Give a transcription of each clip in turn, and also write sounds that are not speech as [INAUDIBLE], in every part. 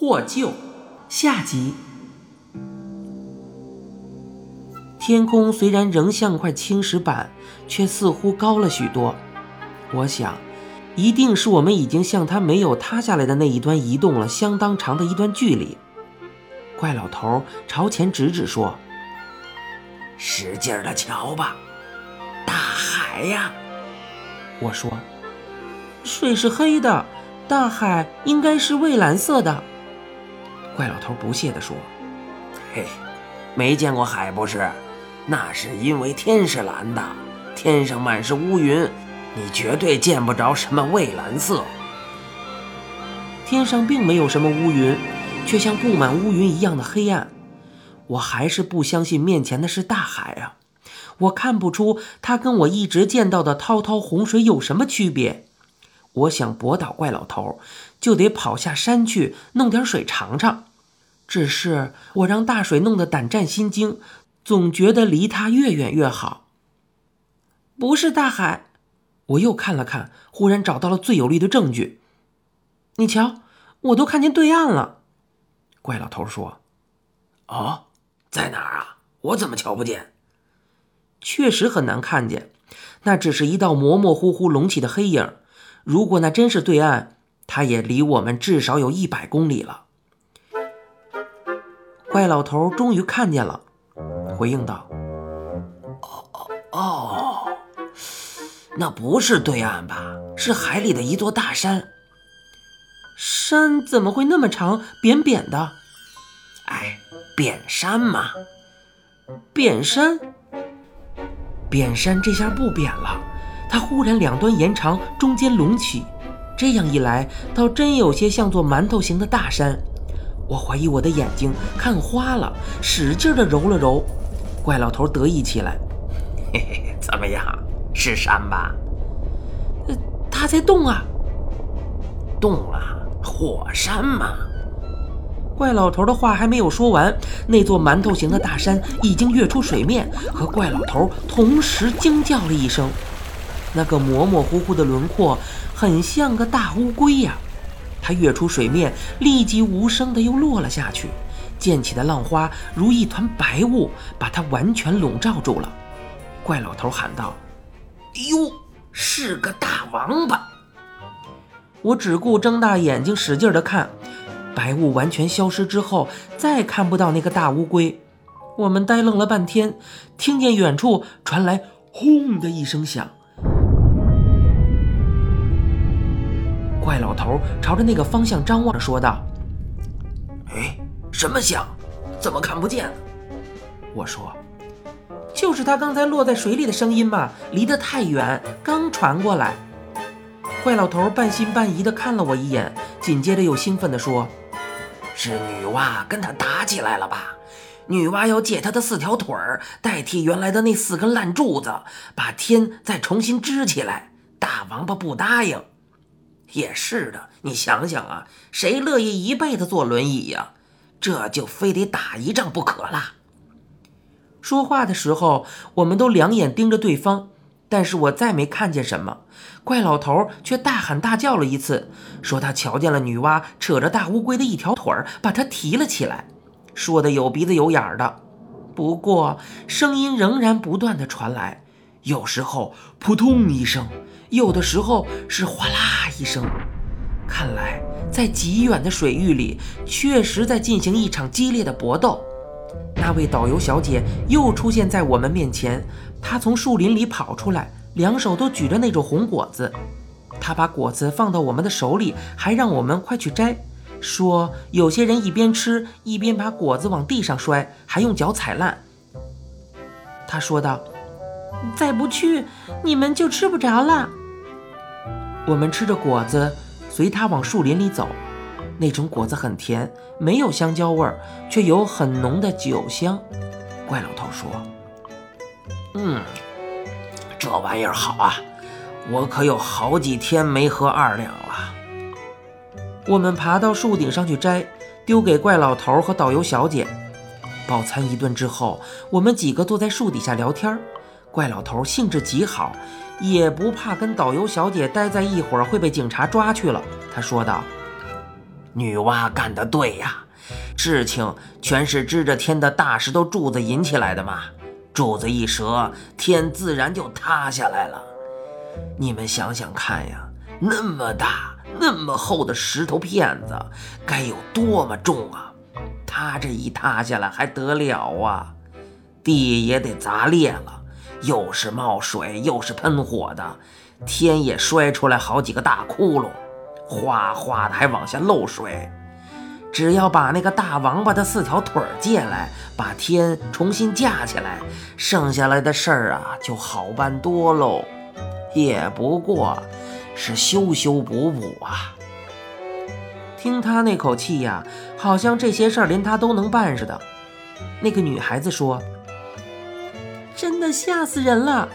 获救下集。天空虽然仍像块青石板，却似乎高了许多。我想，一定是我们已经向它没有塌下来的那一端移动了相当长的一段距离。怪老头朝前指指说：“使劲的瞧吧，大海呀！”我说：“水是黑的，大海应该是蔚蓝色的。”怪老头不屑地说：“嘿，没见过海不是？那是因为天是蓝的，天上满是乌云，你绝对见不着什么蔚蓝色。天上并没有什么乌云。”却像布满乌云一样的黑暗，我还是不相信面前的是大海啊！我看不出它跟我一直见到的滔滔洪水有什么区别。我想驳倒怪老头，就得跑下山去弄点水尝尝。只是我让大水弄得胆战心惊，总觉得离他越远越好。不是大海，我又看了看，忽然找到了最有力的证据。你瞧，我都看见对岸了。怪老头说：“哦，在哪儿啊？我怎么瞧不见？确实很难看见，那只是一道模模糊糊隆起的黑影。如果那真是对岸，它也离我们至少有一百公里了。”怪老头终于看见了，回应道：“哦哦哦，那不是对岸吧？是海里的一座大山。”山怎么会那么长，扁扁的？哎，扁山嘛。扁山，扁山这下不扁了，它忽然两端延长，中间隆起，这样一来，倒真有些像座馒头形的大山。我怀疑我的眼睛看花了，使劲的揉了揉。怪老头得意起来：“嘿嘿，怎么样？是山吧？”呃，它在动啊，动了。火山嘛！怪老头的话还没有说完，那座馒头形的大山已经跃出水面，和怪老头同时惊叫了一声。那个模模糊糊的轮廓很像个大乌龟呀！它跃出水面，立即无声的又落了下去，溅起的浪花如一团白雾，把它完全笼罩住了。怪老头喊道：“哟，是个大王八！”我只顾睁大眼睛使劲的看，白雾完全消失之后，再看不到那个大乌龟。我们呆愣了半天，听见远处传来“轰”的一声响。怪老头朝着那个方向张望着，说道：“哎，什么响？怎么看不见？”我说：“就是他刚才落在水里的声音嘛，离得太远，刚传过来。”怪老头半信半疑地看了我一眼，紧接着又兴奋地说：“是女娲跟他打起来了吧？女娲要借他的四条腿儿代替原来的那四根烂柱子，把天再重新支起来。大王八不答应。也是的，你想想啊，谁乐意一辈子坐轮椅呀？这就非得打一仗不可了。”说话的时候，我们都两眼盯着对方。但是我再没看见什么，怪老头却大喊大叫了一次，说他瞧见了女娲扯着大乌龟的一条腿，把它提了起来，说的有鼻子有眼儿的。不过声音仍然不断的传来，有时候扑通一声，有的时候是哗啦一声。看来在极远的水域里，确实在进行一场激烈的搏斗。那位导游小姐又出现在我们面前，她从树林里跑出来，两手都举着那种红果子。她把果子放到我们的手里，还让我们快去摘，说有些人一边吃一边把果子往地上摔，还用脚踩烂。她说道：“再不去，你们就吃不着了。”我们吃着果子，随他往树林里走。那种果子很甜，没有香蕉味儿，却有很浓的酒香。怪老头说：“嗯，这玩意儿好啊，我可有好几天没喝二两了。”我们爬到树顶上去摘，丢给怪老头和导游小姐。饱餐一顿之后，我们几个坐在树底下聊天。怪老头兴致极好，也不怕跟导游小姐待在一会儿会被警察抓去了。他说道。女娲干得对呀，事情全是支着天的大石头柱子引起来的嘛。柱子一折，天自然就塌下来了。你们想想看呀，那么大、那么厚的石头片子，该有多么重啊！它这一塌下来还得了啊？地也得砸裂了，又是冒水又是喷火的，天也摔出来好几个大窟窿，哗哗的还往下漏水。只要把那个大王八的四条腿借来，把天重新架起来，剩下来的事儿啊就好办多喽。也不过是修修补补啊。听他那口气呀，好像这些事儿连他都能办似的。那个女孩子说：“真的吓死人了，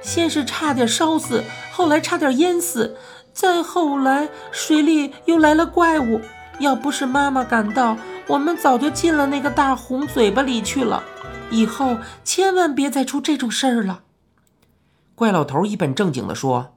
先是差点烧死，后来差点淹死，再后来水里又来了怪物。”要不是妈妈赶到，我们早就进了那个大红嘴巴里去了。以后千万别再出这种事儿了。怪老头一本正经地说：“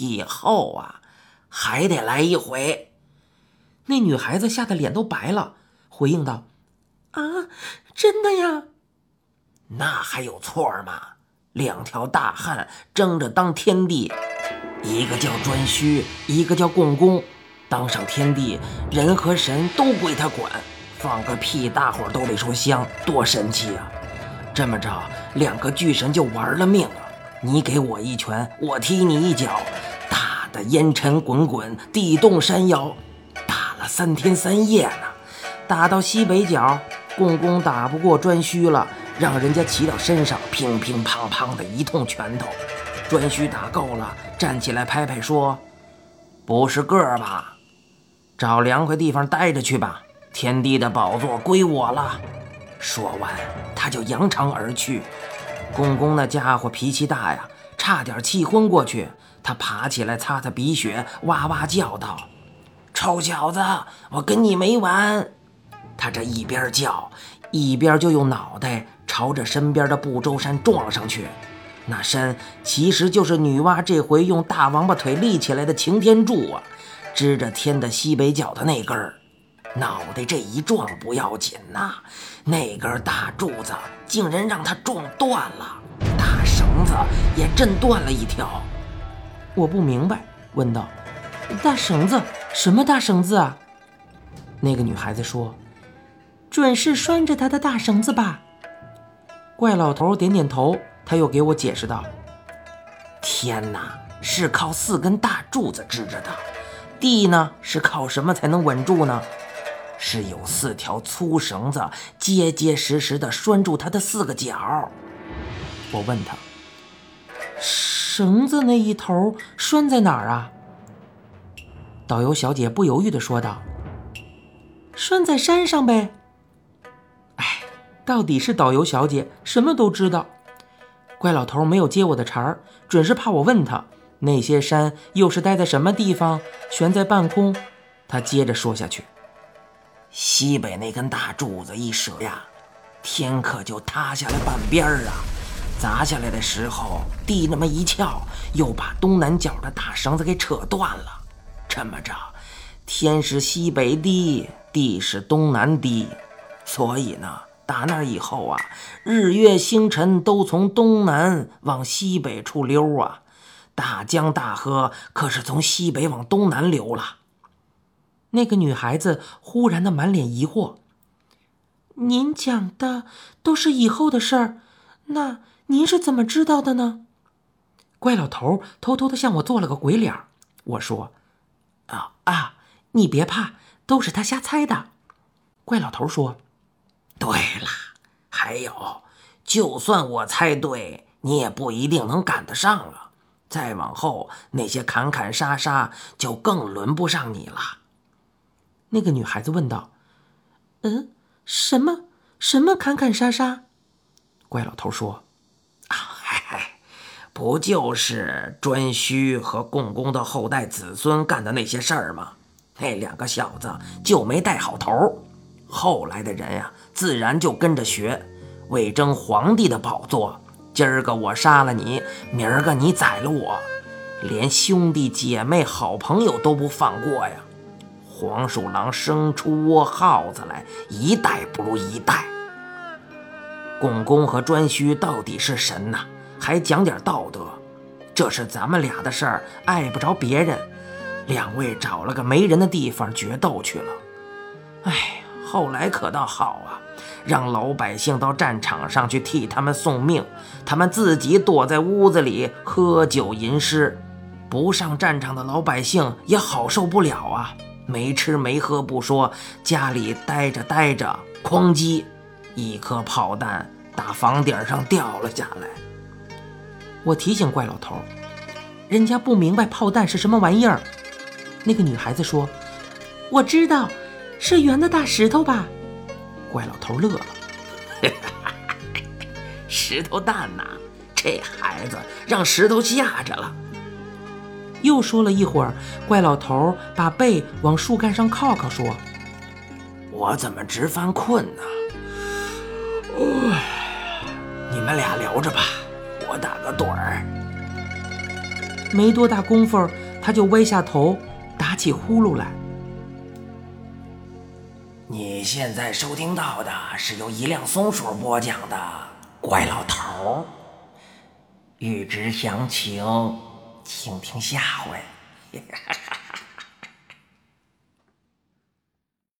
以后啊，还得来一回。”那女孩子吓得脸都白了，回应道：“啊，真的呀？那还有错吗？两条大汉争着当天帝，一个叫颛顼，一个叫共工。”当上天帝，人和神都归他管，放个屁大伙都得说香，多神气啊！这么着，两个巨神就玩了命了。你给我一拳，我踢你一脚，打得烟尘滚滚，地动山摇，打了三天三夜呢。打到西北角，共工打不过颛顼了，让人家骑到身上，乒乒乓乓的一通拳头。颛顼打够了，站起来拍拍说：“不是个儿吧？”找凉快地方待着去吧，天帝的宝座归我了。说完，他就扬长而去。公公那家伙脾气大呀，差点气昏过去。他爬起来擦擦鼻血，哇哇叫道：“臭小子，我跟你没完！”他这一边叫，一边就用脑袋朝着身边的不周山撞了上去。那山其实就是女娲这回用大王八腿立起来的擎天柱啊。支着天的西北角的那根儿，脑袋这一撞不要紧呐，那根大柱子竟然让他撞断了，大绳子也震断了一条。我不明白，问道：“大绳子？什么大绳子啊？”那个女孩子说：“准是拴着他的大绳子吧？”怪老头点点头，他又给我解释道：“天哪，是靠四根大柱子支着的。”地呢是靠什么才能稳住呢？是有四条粗绳子结结实实的拴住它的四个角。我问他：“绳子那一头拴在哪儿啊？”导游小姐不犹豫地说道：“拴在山上呗。”到底是导游小姐什么都知道。怪老头没有接我的茬儿，准是怕我问他。那些山又是待在什么地方？悬在半空。他接着说下去：“西北那根大柱子一折呀，天可就塌下来半边儿啊！砸下来的时候，地那么一翘，又把东南角的大绳子给扯断了。这么着，天是西北低，地是东南低，所以呢，打那以后啊，日月星辰都从东南往西北处溜啊。”大江大河可是从西北往东南流了。那个女孩子忽然的满脸疑惑：“您讲的都是以后的事儿，那您是怎么知道的呢？”怪老头偷偷的向我做了个鬼脸。我说：“啊啊，你别怕，都是他瞎猜的。”怪老头说：“对了，还有，就算我猜对，你也不一定能赶得上啊。”再往后，那些砍砍杀杀就更轮不上你了。那个女孩子问道：“嗯，什么什么砍砍杀杀？”怪老头说：“啊，嗨嗨，不就是颛顼和共工的后代子孙干的那些事儿吗？那两个小子就没带好头，后来的人呀，自然就跟着学，为争皇帝的宝座。”今儿个我杀了你，明儿个你宰了我，连兄弟姐妹、好朋友都不放过呀！黄鼠狼生出窝耗子来，一代不如一代。共工和颛顼到底是神呐，还讲点道德。这是咱们俩的事儿，碍不着别人。两位找了个没人的地方决斗去了。哎，后来可倒好啊，让老百姓到战场上去替他们送命，他们自己躲在屋子里喝酒吟诗。不上战场的老百姓也好受不了啊，没吃没喝不说，家里待着待着，哐叽，一颗炮弹打房顶上掉了下来。我提醒怪老头，人家不明白炮弹是什么玩意儿。那个女孩子说：“我知道，是圆的大石头吧？”怪老头乐了：“ [LAUGHS] 石头蛋呐，这孩子让石头吓着了。”又说了一会儿，怪老头把背往树干上靠靠，说：“我怎么直犯困呢？你们俩聊着吧，我打个盹儿。”没多大功夫，他就歪下头。打起呼噜来。你现在收听到的是由一辆松鼠播讲的《怪老头》。欲知详情，请听下回。